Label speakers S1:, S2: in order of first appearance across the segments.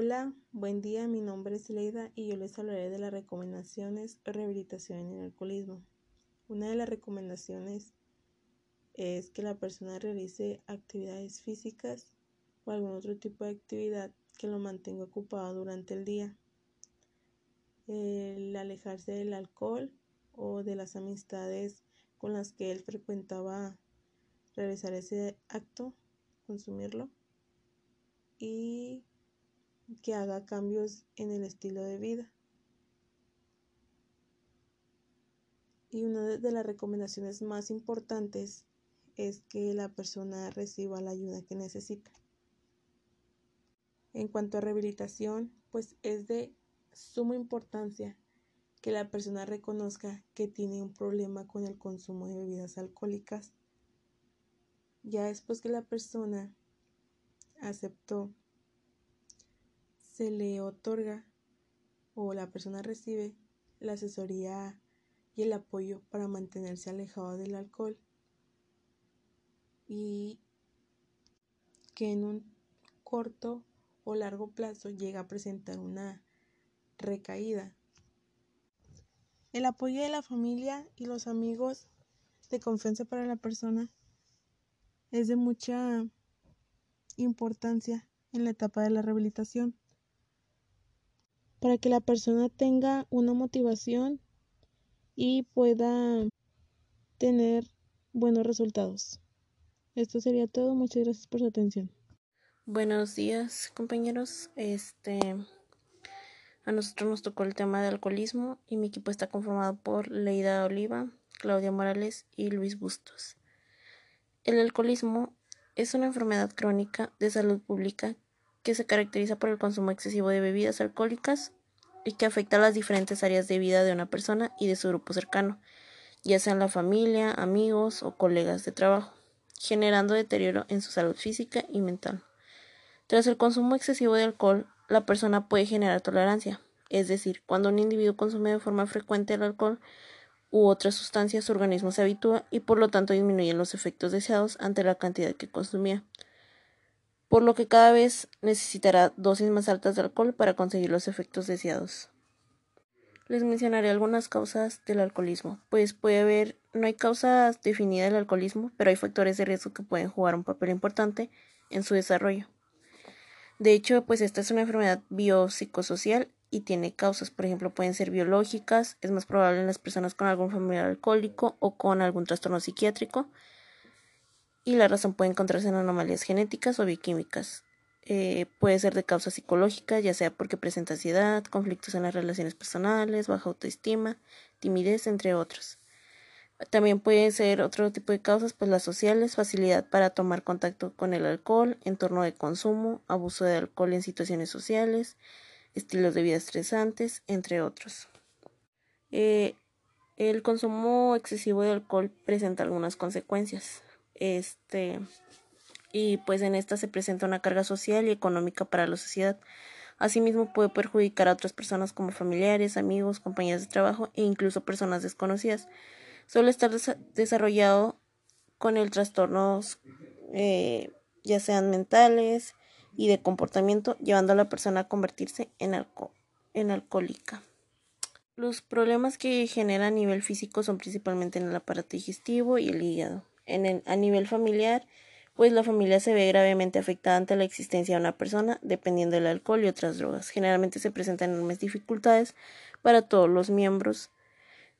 S1: Hola, buen día, mi nombre es Leida y yo les hablaré de las recomendaciones de rehabilitación en el alcoholismo. Una de las recomendaciones es que la persona realice actividades físicas o algún otro tipo de actividad que lo mantenga ocupado durante el día. El alejarse del alcohol o de las amistades con las que él frecuentaba realizar ese acto, consumirlo y que haga cambios en el estilo de vida. Y una de las recomendaciones más importantes es que la persona reciba la ayuda que necesita. En cuanto a rehabilitación, pues es de suma importancia que la persona reconozca que tiene un problema con el consumo de bebidas alcohólicas. Ya después que la persona aceptó se le otorga o la persona recibe la asesoría y el apoyo para mantenerse alejado del alcohol y que en un corto o largo plazo llega a presentar una recaída. El apoyo de la familia y los amigos de confianza para la persona es de mucha importancia en la etapa de la rehabilitación para que la persona tenga una motivación y pueda tener buenos resultados. Esto sería todo. Muchas gracias por su atención.
S2: Buenos días, compañeros. Este a nosotros nos tocó el tema de alcoholismo y mi equipo está conformado por Leida Oliva, Claudia Morales y Luis Bustos. El alcoholismo es una enfermedad crónica de salud pública que se caracteriza por el consumo excesivo de bebidas alcohólicas y que afecta a las diferentes áreas de vida de una persona y de su grupo cercano, ya sean la familia, amigos o colegas de trabajo, generando deterioro en su salud física y mental. Tras el consumo excesivo de alcohol, la persona puede generar tolerancia, es decir, cuando un individuo consume de forma frecuente el alcohol u otras sustancias, su organismo se habitúa y por lo tanto disminuyen los efectos deseados ante la cantidad que consumía por lo que cada vez necesitará dosis más altas de alcohol para conseguir los efectos deseados. Les mencionaré algunas causas del alcoholismo, pues puede haber, no hay causas definidas del alcoholismo, pero hay factores de riesgo que pueden jugar un papel importante en su desarrollo. De hecho, pues esta es una enfermedad biopsicosocial y tiene causas, por ejemplo, pueden ser biológicas, es más probable en las personas con algún familiar alcohólico o con algún trastorno psiquiátrico, y la razón puede encontrarse en anomalías genéticas o bioquímicas. Eh, puede ser de causa psicológica, ya sea porque presenta ansiedad, conflictos en las relaciones personales, baja autoestima, timidez, entre otros. También puede ser otro tipo de causas, pues las sociales, facilidad para tomar contacto con el alcohol, entorno de consumo, abuso de alcohol en situaciones sociales, estilos de vida estresantes, entre otros. Eh, el consumo excesivo de alcohol presenta algunas consecuencias. Este, y pues en esta se presenta una carga social y económica para la sociedad. Asimismo puede perjudicar a otras personas como familiares, amigos, compañeros de trabajo e incluso personas desconocidas. Suele estar desarrollado con el trastornos eh, ya sean mentales y de comportamiento, llevando a la persona a convertirse en, en alcohólica. Los problemas que genera a nivel físico son principalmente en el aparato digestivo y el hígado en a nivel familiar, pues la familia se ve gravemente afectada ante la existencia de una persona dependiendo del alcohol y otras drogas. Generalmente se presentan enormes dificultades para todos los miembros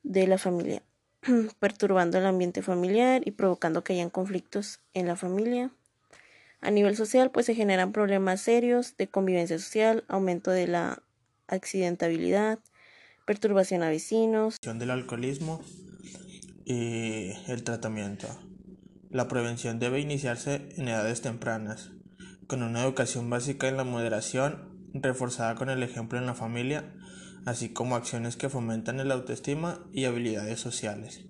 S2: de la familia, perturbando el ambiente familiar y provocando que hayan conflictos en la familia. A nivel social, pues se generan problemas serios de convivencia social, aumento de la accidentabilidad, perturbación a vecinos.
S3: Del alcoholismo y el tratamiento. La prevención debe iniciarse en edades tempranas, con una educación básica en la moderación, reforzada con el ejemplo en la familia, así como acciones que fomentan el autoestima y habilidades sociales,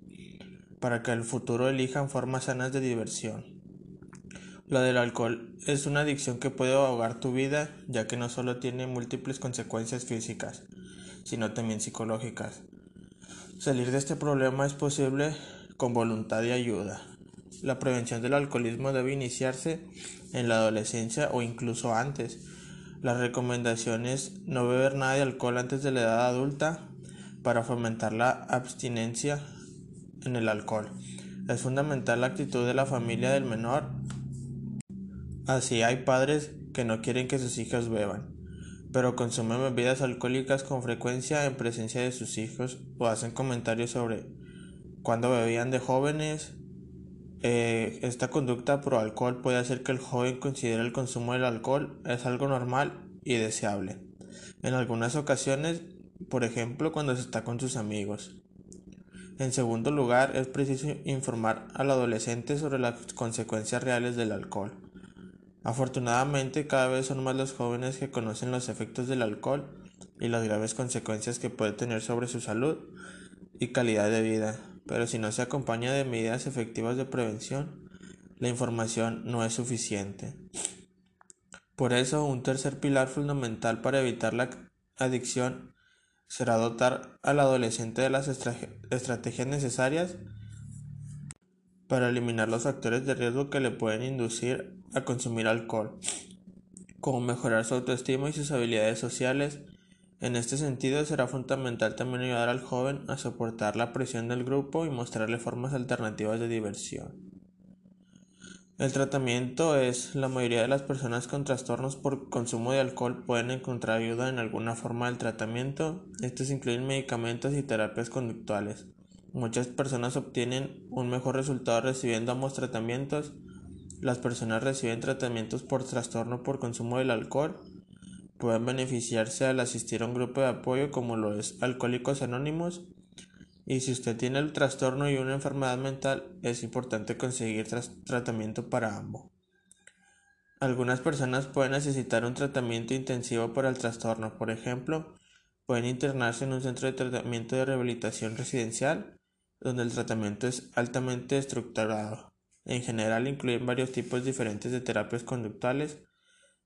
S3: para que el futuro elijan formas sanas de diversión. La del alcohol es una adicción que puede ahogar tu vida, ya que no solo tiene múltiples consecuencias físicas, sino también psicológicas. Salir de este problema es posible con voluntad y ayuda. La prevención del alcoholismo debe iniciarse en la adolescencia o incluso antes, La recomendación es no beber nada de alcohol antes de la edad adulta para fomentar la abstinencia en el alcohol. Es fundamental la actitud de la familia del menor. Así hay padres que no quieren que sus hijos beban, pero consumen bebidas alcohólicas con frecuencia en presencia de sus hijos o hacen comentarios sobre cuando bebían de jóvenes. Eh, esta conducta pro alcohol puede hacer que el joven considere el consumo del alcohol es algo normal y deseable. En algunas ocasiones, por ejemplo, cuando se está con sus amigos. En segundo lugar, es preciso informar al adolescente sobre las consecuencias reales del alcohol. Afortunadamente, cada vez son más los jóvenes que conocen los efectos del alcohol y las graves consecuencias que puede tener sobre su salud y calidad de vida, pero si no se acompaña de medidas efectivas de prevención, la información no es suficiente. Por eso, un tercer pilar fundamental para evitar la adicción será dotar al adolescente de las estrategias necesarias para eliminar los factores de riesgo que le pueden inducir a consumir alcohol, como mejorar su autoestima y sus habilidades sociales. En este sentido, será fundamental también ayudar al joven a soportar la presión del grupo y mostrarle formas alternativas de diversión. El tratamiento es la mayoría de las personas con trastornos por consumo de alcohol pueden encontrar ayuda en alguna forma del tratamiento. Estos incluyen medicamentos y terapias conductuales. Muchas personas obtienen un mejor resultado recibiendo ambos tratamientos. Las personas reciben tratamientos por trastorno por consumo del alcohol pueden beneficiarse al asistir a un grupo de apoyo como lo es Alcohólicos Anónimos y si usted tiene el trastorno y una enfermedad mental, es importante conseguir tratamiento para ambos. Algunas personas pueden necesitar un tratamiento intensivo para el trastorno, por ejemplo, pueden internarse en un centro de tratamiento de rehabilitación residencial, donde el tratamiento es altamente estructurado. En general incluyen varios tipos diferentes de terapias conductuales.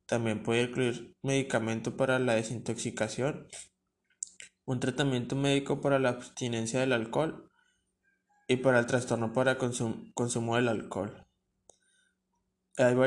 S3: También puede incluir medicamento para la desintoxicación un tratamiento médico para la abstinencia del alcohol y para el trastorno para consumo del alcohol.